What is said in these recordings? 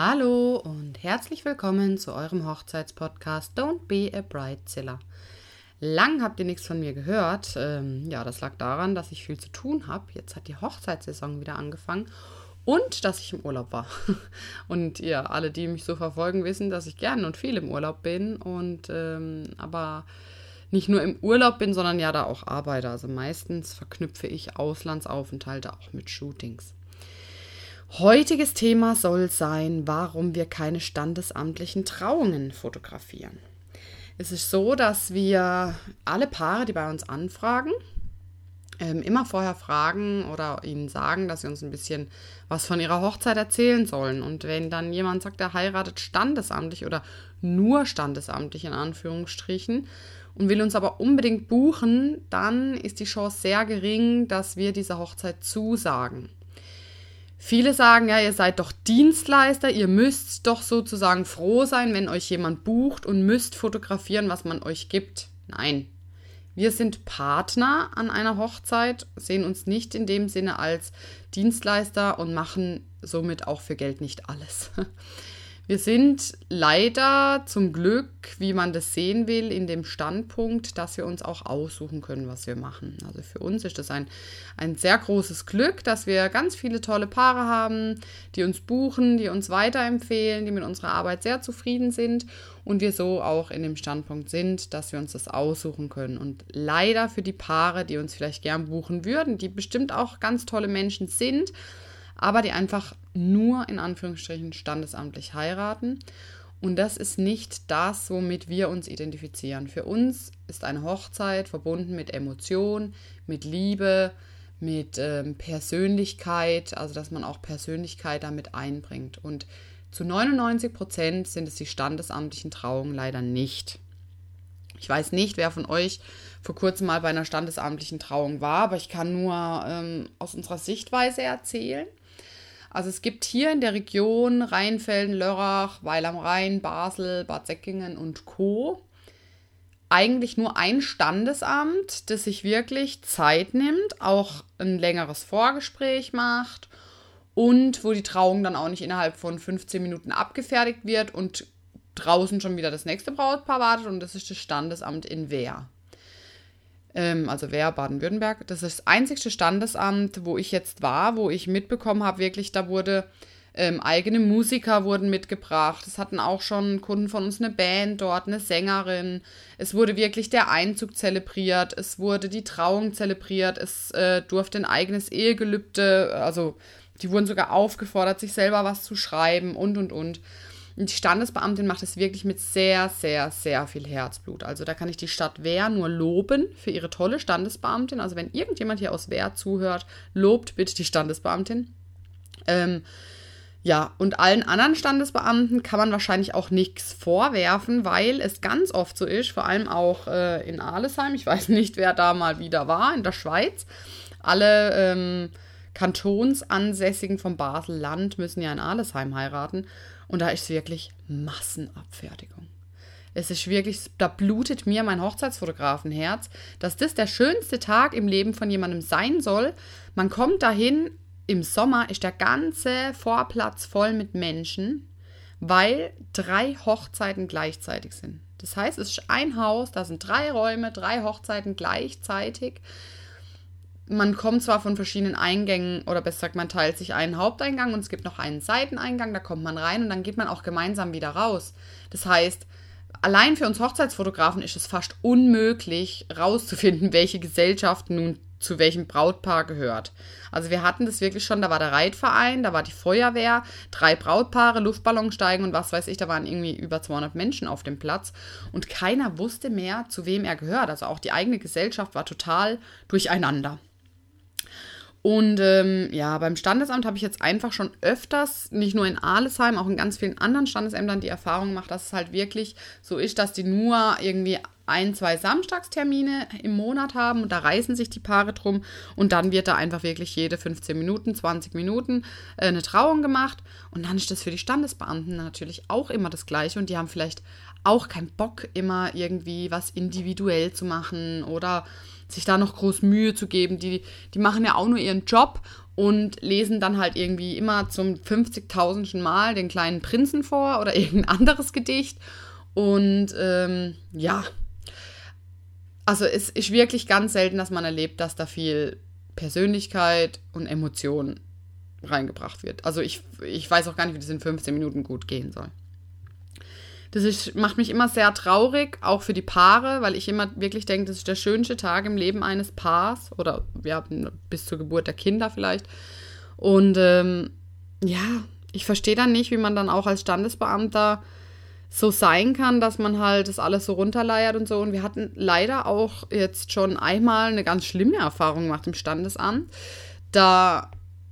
Hallo und herzlich willkommen zu eurem Hochzeitspodcast Don't Be a Bridezilla. Lang habt ihr nichts von mir gehört. Ähm, ja, das lag daran, dass ich viel zu tun habe. Jetzt hat die Hochzeitssaison wieder angefangen und dass ich im Urlaub war. Und ihr alle, die mich so verfolgen, wissen, dass ich gern und viel im Urlaub bin und ähm, aber nicht nur im Urlaub bin, sondern ja da auch arbeite. Also meistens verknüpfe ich Auslandsaufenthalte auch mit Shootings. Heutiges Thema soll sein, warum wir keine standesamtlichen Trauungen fotografieren. Es ist so, dass wir alle Paare, die bei uns anfragen, ähm, immer vorher fragen oder ihnen sagen, dass sie uns ein bisschen was von ihrer Hochzeit erzählen sollen. Und wenn dann jemand sagt, er heiratet standesamtlich oder nur standesamtlich in Anführungsstrichen und will uns aber unbedingt buchen, dann ist die Chance sehr gering, dass wir dieser Hochzeit zusagen. Viele sagen ja, ihr seid doch Dienstleister, ihr müsst doch sozusagen froh sein, wenn euch jemand bucht und müsst fotografieren, was man euch gibt. Nein. Wir sind Partner an einer Hochzeit, sehen uns nicht in dem Sinne als Dienstleister und machen somit auch für Geld nicht alles. Wir sind leider zum Glück, wie man das sehen will, in dem Standpunkt, dass wir uns auch aussuchen können, was wir machen. Also für uns ist das ein, ein sehr großes Glück, dass wir ganz viele tolle Paare haben, die uns buchen, die uns weiterempfehlen, die mit unserer Arbeit sehr zufrieden sind und wir so auch in dem Standpunkt sind, dass wir uns das aussuchen können. Und leider für die Paare, die uns vielleicht gern buchen würden, die bestimmt auch ganz tolle Menschen sind, aber die einfach nur in Anführungsstrichen standesamtlich heiraten. Und das ist nicht das, womit wir uns identifizieren. Für uns ist eine Hochzeit verbunden mit Emotion, mit Liebe, mit ähm, Persönlichkeit, also dass man auch Persönlichkeit damit einbringt. Und zu 99 Prozent sind es die standesamtlichen Trauungen leider nicht. Ich weiß nicht, wer von euch vor kurzem mal bei einer standesamtlichen Trauung war, aber ich kann nur ähm, aus unserer Sichtweise erzählen. Also es gibt hier in der Region Rheinfelden, Lörrach, Weil am Rhein, Basel, Bad Säckingen und Co. eigentlich nur ein Standesamt, das sich wirklich Zeit nimmt, auch ein längeres Vorgespräch macht und wo die Trauung dann auch nicht innerhalb von 15 Minuten abgefertigt wird und draußen schon wieder das nächste Brautpaar wartet und das ist das Standesamt in Wehr ähm, also Wehr Baden-Württemberg. Das ist das einzigste Standesamt, wo ich jetzt war, wo ich mitbekommen habe, wirklich, da wurde ähm, eigene Musiker wurden mitgebracht. Es hatten auch schon Kunden von uns eine Band dort, eine Sängerin. Es wurde wirklich der Einzug zelebriert. Es wurde die Trauung zelebriert. Es äh, durfte ein eigenes Ehegelübde, also die wurden sogar aufgefordert, sich selber was zu schreiben und und und. Die Standesbeamtin macht es wirklich mit sehr, sehr, sehr viel Herzblut. Also da kann ich die Stadt Wehr nur loben für ihre tolle Standesbeamtin. Also wenn irgendjemand hier aus Wehr zuhört, lobt bitte die Standesbeamtin. Ähm, ja, und allen anderen Standesbeamten kann man wahrscheinlich auch nichts vorwerfen, weil es ganz oft so ist, vor allem auch äh, in Alesheim, ich weiß nicht, wer da mal wieder war, in der Schweiz, alle ähm, Kantonsansässigen vom Basel-Land müssen ja in Alesheim heiraten. Und da ist wirklich Massenabfertigung. Es ist wirklich, da blutet mir mein Hochzeitsfotografenherz, dass das der schönste Tag im Leben von jemandem sein soll. Man kommt dahin, im Sommer ist der ganze Vorplatz voll mit Menschen, weil drei Hochzeiten gleichzeitig sind. Das heißt, es ist ein Haus, da sind drei Räume, drei Hochzeiten gleichzeitig man kommt zwar von verschiedenen Eingängen oder besser gesagt, man teilt sich einen Haupteingang und es gibt noch einen Seiteneingang, da kommt man rein und dann geht man auch gemeinsam wieder raus. Das heißt, allein für uns Hochzeitsfotografen ist es fast unmöglich rauszufinden, welche Gesellschaft nun zu welchem Brautpaar gehört. Also wir hatten das wirklich schon, da war der Reitverein, da war die Feuerwehr, drei Brautpaare, Luftballonsteigen und was weiß ich, da waren irgendwie über 200 Menschen auf dem Platz und keiner wusste mehr, zu wem er gehört. Also auch die eigene Gesellschaft war total durcheinander. Und ähm, ja, beim Standesamt habe ich jetzt einfach schon öfters, nicht nur in Alesheim, auch in ganz vielen anderen Standesämtern die Erfahrung gemacht, dass es halt wirklich so ist, dass die nur irgendwie ein, zwei Samstagstermine im Monat haben und da reißen sich die Paare drum und dann wird da einfach wirklich jede 15 Minuten, 20 Minuten äh, eine Trauung gemacht. Und dann ist das für die Standesbeamten natürlich auch immer das Gleiche und die haben vielleicht auch keinen Bock, immer irgendwie was individuell zu machen oder sich da noch groß Mühe zu geben. Die, die machen ja auch nur ihren Job und lesen dann halt irgendwie immer zum 50.000. Mal den kleinen Prinzen vor oder irgendein anderes Gedicht. Und ähm, ja, also es ist wirklich ganz selten, dass man erlebt, dass da viel Persönlichkeit und Emotionen reingebracht wird. Also ich, ich weiß auch gar nicht, wie das in 15 Minuten gut gehen soll. Das ist, macht mich immer sehr traurig, auch für die Paare, weil ich immer wirklich denke, das ist der schönste Tag im Leben eines Paars oder ja, bis zur Geburt der Kinder vielleicht. Und ähm, ja, ich verstehe dann nicht, wie man dann auch als Standesbeamter so sein kann, dass man halt das alles so runterleiert und so. Und wir hatten leider auch jetzt schon einmal eine ganz schlimme Erfahrung gemacht im Standesamt. Da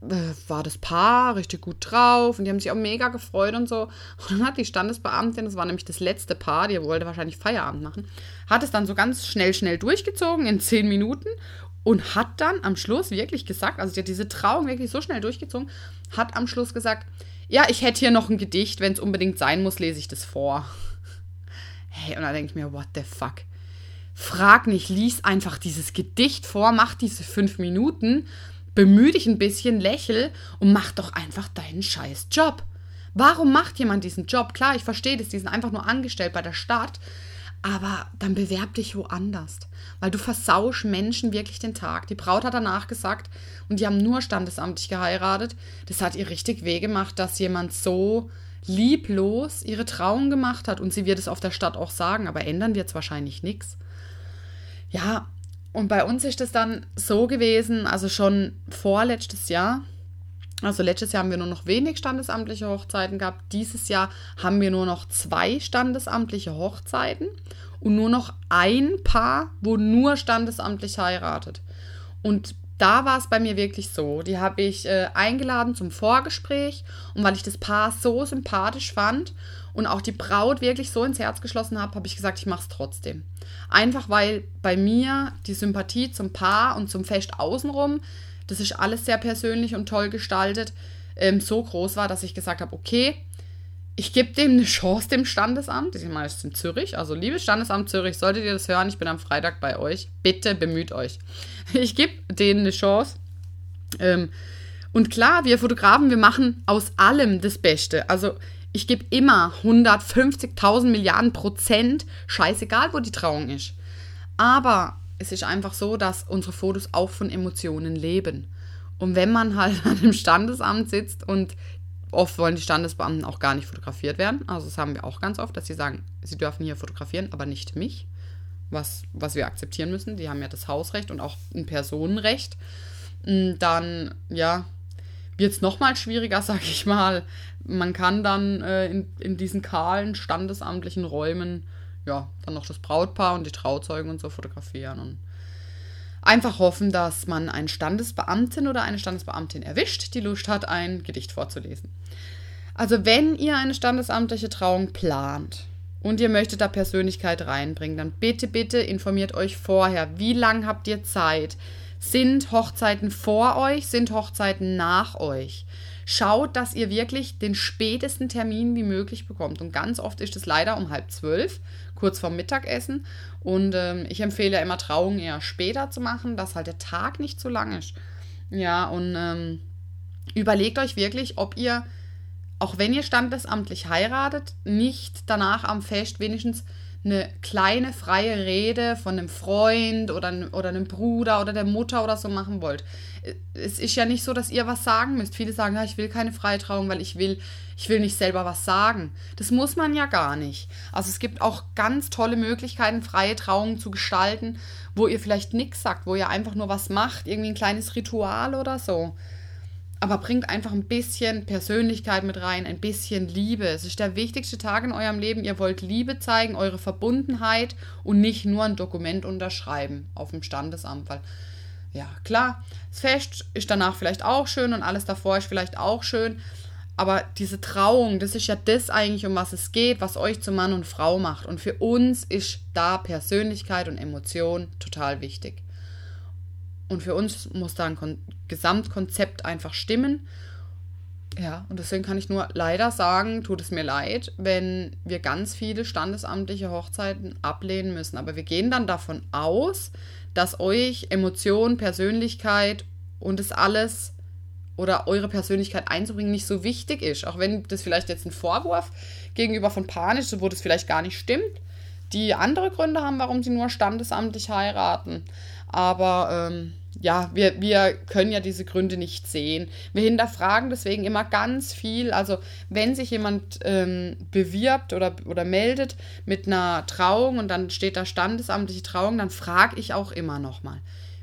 war das Paar richtig gut drauf und die haben sich auch mega gefreut und so. Und dann hat die Standesbeamtin, das war nämlich das letzte Paar, die wollte wahrscheinlich Feierabend machen, hat es dann so ganz schnell, schnell durchgezogen in zehn Minuten und hat dann am Schluss wirklich gesagt, also sie hat diese Trauung wirklich so schnell durchgezogen, hat am Schluss gesagt, ja, ich hätte hier noch ein Gedicht, wenn es unbedingt sein muss, lese ich das vor. Hey, und da denke ich mir, what the fuck? Frag nicht, lies einfach dieses Gedicht vor, mach diese fünf Minuten, bemühe dich ein bisschen, lächel und mach doch einfach deinen scheiß Job. Warum macht jemand diesen Job? Klar, ich verstehe das, die sind einfach nur angestellt bei der Stadt, aber dann bewerb dich woanders, weil du versausch Menschen wirklich den Tag. Die Braut hat danach gesagt, und die haben nur standesamtlich geheiratet, das hat ihr richtig weh gemacht, dass jemand so lieblos ihre Trauung gemacht hat. Und sie wird es auf der Stadt auch sagen, aber ändern wird es wahrscheinlich nichts. Ja, und bei uns ist es dann so gewesen, also schon vorletztes Jahr, also letztes Jahr haben wir nur noch wenig standesamtliche Hochzeiten gehabt. Dieses Jahr haben wir nur noch zwei standesamtliche Hochzeiten und nur noch ein Paar, wo nur standesamtlich heiratet. Und da war es bei mir wirklich so. Die habe ich äh, eingeladen zum Vorgespräch und weil ich das Paar so sympathisch fand und auch die Braut wirklich so ins Herz geschlossen habe, habe ich gesagt, ich mache es trotzdem. Einfach weil bei mir die Sympathie zum Paar und zum Fest außenrum das ist alles sehr persönlich und toll gestaltet, ähm, so groß war, dass ich gesagt habe, okay, ich gebe dem eine Chance, dem Standesamt. Ich meine, es ist in Zürich. Also, liebes Standesamt Zürich, solltet ihr das hören, ich bin am Freitag bei euch. Bitte bemüht euch. Ich gebe denen eine Chance. Ähm, und klar, wir Fotografen, wir machen aus allem das Beste. Also, ich gebe immer 150.000 Milliarden Prozent, scheißegal, wo die Trauung ist. Aber es ist einfach so, dass unsere Fotos auch von Emotionen leben. Und wenn man halt an einem Standesamt sitzt und oft wollen die Standesbeamten auch gar nicht fotografiert werden, also das haben wir auch ganz oft, dass sie sagen, sie dürfen hier fotografieren, aber nicht mich, was, was wir akzeptieren müssen. Die haben ja das Hausrecht und auch ein Personenrecht. Mm, dann, ja, wird es nochmal schwieriger, sag ich mal. Man kann dann äh, in, in diesen kahlen standesamtlichen Räumen ja, dann noch das Brautpaar und die Trauzeugen und so fotografieren und einfach hoffen, dass man einen Standesbeamtin oder eine Standesbeamtin erwischt, die Lust hat, ein Gedicht vorzulesen. Also wenn ihr eine standesamtliche Trauung plant und ihr möchtet da Persönlichkeit reinbringen, dann bitte, bitte informiert euch vorher, wie lange habt ihr Zeit? Sind Hochzeiten vor euch? Sind Hochzeiten nach euch? Schaut, dass ihr wirklich den spätesten Termin wie möglich bekommt. Und ganz oft ist es leider um halb zwölf kurz vorm Mittagessen. Und ähm, ich empfehle ja immer Trauungen eher später zu machen, dass halt der Tag nicht zu lang ist. Ja, und ähm, überlegt euch wirklich, ob ihr, auch wenn ihr standesamtlich heiratet, nicht danach am Fest wenigstens eine kleine freie Rede von einem Freund oder, oder einem Bruder oder der Mutter oder so machen wollt. Es ist ja nicht so, dass ihr was sagen müsst. Viele sagen, ja, ich will keine freie Trauung, weil ich will, ich will nicht selber was sagen. Das muss man ja gar nicht. Also es gibt auch ganz tolle Möglichkeiten, freie Trauungen zu gestalten, wo ihr vielleicht nichts sagt, wo ihr einfach nur was macht, irgendwie ein kleines Ritual oder so aber bringt einfach ein bisschen Persönlichkeit mit rein, ein bisschen Liebe. Es ist der wichtigste Tag in eurem Leben. Ihr wollt Liebe zeigen, eure Verbundenheit und nicht nur ein Dokument unterschreiben auf dem Standesamt. Weil, ja, klar, das Fest ist danach vielleicht auch schön und alles davor ist vielleicht auch schön. Aber diese Trauung, das ist ja das eigentlich, um was es geht, was euch zu Mann und Frau macht. Und für uns ist da Persönlichkeit und Emotion total wichtig. Und für uns muss da ein Gesamtkonzept einfach stimmen. Ja, und deswegen kann ich nur leider sagen, tut es mir leid, wenn wir ganz viele standesamtliche Hochzeiten ablehnen müssen. Aber wir gehen dann davon aus, dass euch Emotion, Persönlichkeit und es alles oder eure Persönlichkeit einzubringen nicht so wichtig ist. Auch wenn das vielleicht jetzt ein Vorwurf gegenüber von Panisch, wo das vielleicht gar nicht stimmt, die andere Gründe haben, warum sie nur standesamtlich heiraten. Aber ähm, ja, wir, wir können ja diese Gründe nicht sehen. Wir hinterfragen deswegen immer ganz viel. Also wenn sich jemand ähm, bewirbt oder, oder meldet mit einer Trauung und dann steht da standesamtliche Trauung, dann frage ich auch immer nochmal.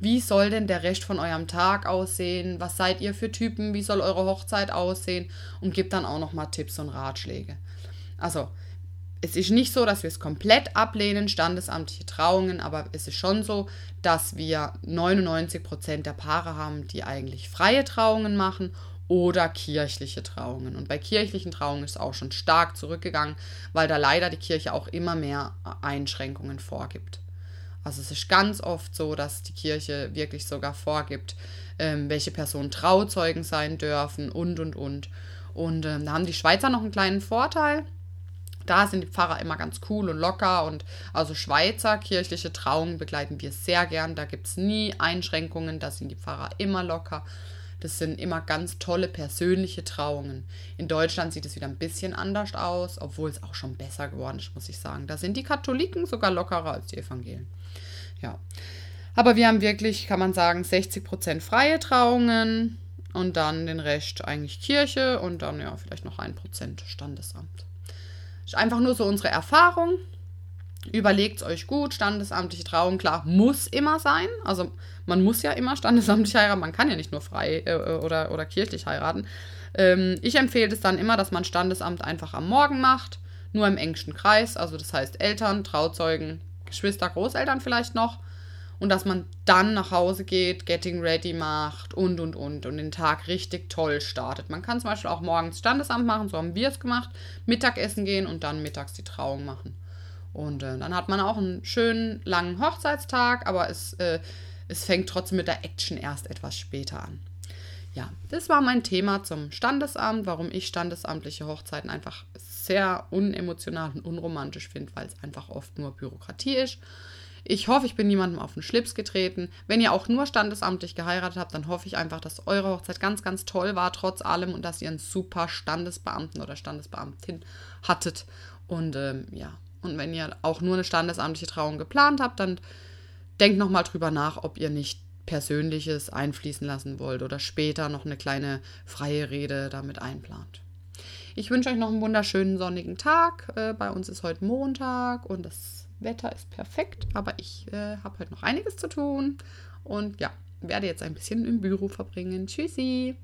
Wie soll denn der Rest von eurem Tag aussehen? Was seid ihr für Typen? Wie soll eure Hochzeit aussehen? Und gibt dann auch nochmal Tipps und Ratschläge. Also, es ist nicht so, dass wir es komplett ablehnen, standesamtliche Trauungen, aber es ist schon so, dass wir 99 Prozent der Paare haben, die eigentlich freie Trauungen machen oder kirchliche Trauungen. Und bei kirchlichen Trauungen ist es auch schon stark zurückgegangen, weil da leider die Kirche auch immer mehr Einschränkungen vorgibt. Also es ist ganz oft so, dass die Kirche wirklich sogar vorgibt, ähm, welche Personen Trauzeugen sein dürfen und, und, und. Und ähm, da haben die Schweizer noch einen kleinen Vorteil da sind die Pfarrer immer ganz cool und locker und also Schweizer kirchliche Trauungen begleiten wir sehr gern. Da gibt es nie Einschränkungen, da sind die Pfarrer immer locker. Das sind immer ganz tolle persönliche Trauungen. In Deutschland sieht es wieder ein bisschen anders aus, obwohl es auch schon besser geworden ist, muss ich sagen. Da sind die Katholiken sogar lockerer als die Evangelien. Ja. Aber wir haben wirklich, kann man sagen, 60% freie Trauungen und dann den Rest eigentlich Kirche und dann ja vielleicht noch 1% Standesamt. Ist einfach nur so unsere Erfahrung. Überlegt es euch gut. Standesamtliche Trauung, klar, muss immer sein. Also man muss ja immer standesamtlich heiraten. Man kann ja nicht nur frei äh, oder, oder kirchlich heiraten. Ähm, ich empfehle es dann immer, dass man Standesamt einfach am Morgen macht. Nur im engsten Kreis. Also das heißt Eltern, Trauzeugen, Geschwister, Großeltern vielleicht noch und dass man dann nach Hause geht, Getting Ready macht und und und und den Tag richtig toll startet. Man kann zum Beispiel auch morgens Standesamt machen, so haben wir es gemacht, Mittagessen gehen und dann mittags die Trauung machen. Und äh, dann hat man auch einen schönen langen Hochzeitstag, aber es, äh, es fängt trotzdem mit der Action erst etwas später an. Ja, das war mein Thema zum Standesamt, warum ich standesamtliche Hochzeiten einfach sehr unemotional und unromantisch finde, weil es einfach oft nur Bürokratie ist. Ich hoffe, ich bin niemandem auf den Schlips getreten. Wenn ihr auch nur standesamtlich geheiratet habt, dann hoffe ich einfach, dass eure Hochzeit ganz, ganz toll war, trotz allem, und dass ihr einen super Standesbeamten oder Standesbeamtin hattet. Und ähm, ja, und wenn ihr auch nur eine standesamtliche Trauung geplant habt, dann denkt nochmal drüber nach, ob ihr nicht Persönliches einfließen lassen wollt oder später noch eine kleine freie Rede damit einplant. Ich wünsche euch noch einen wunderschönen sonnigen Tag. Äh, bei uns ist heute Montag und das Wetter ist perfekt, aber ich äh, habe heute noch einiges zu tun und ja, werde jetzt ein bisschen im Büro verbringen. Tschüssi!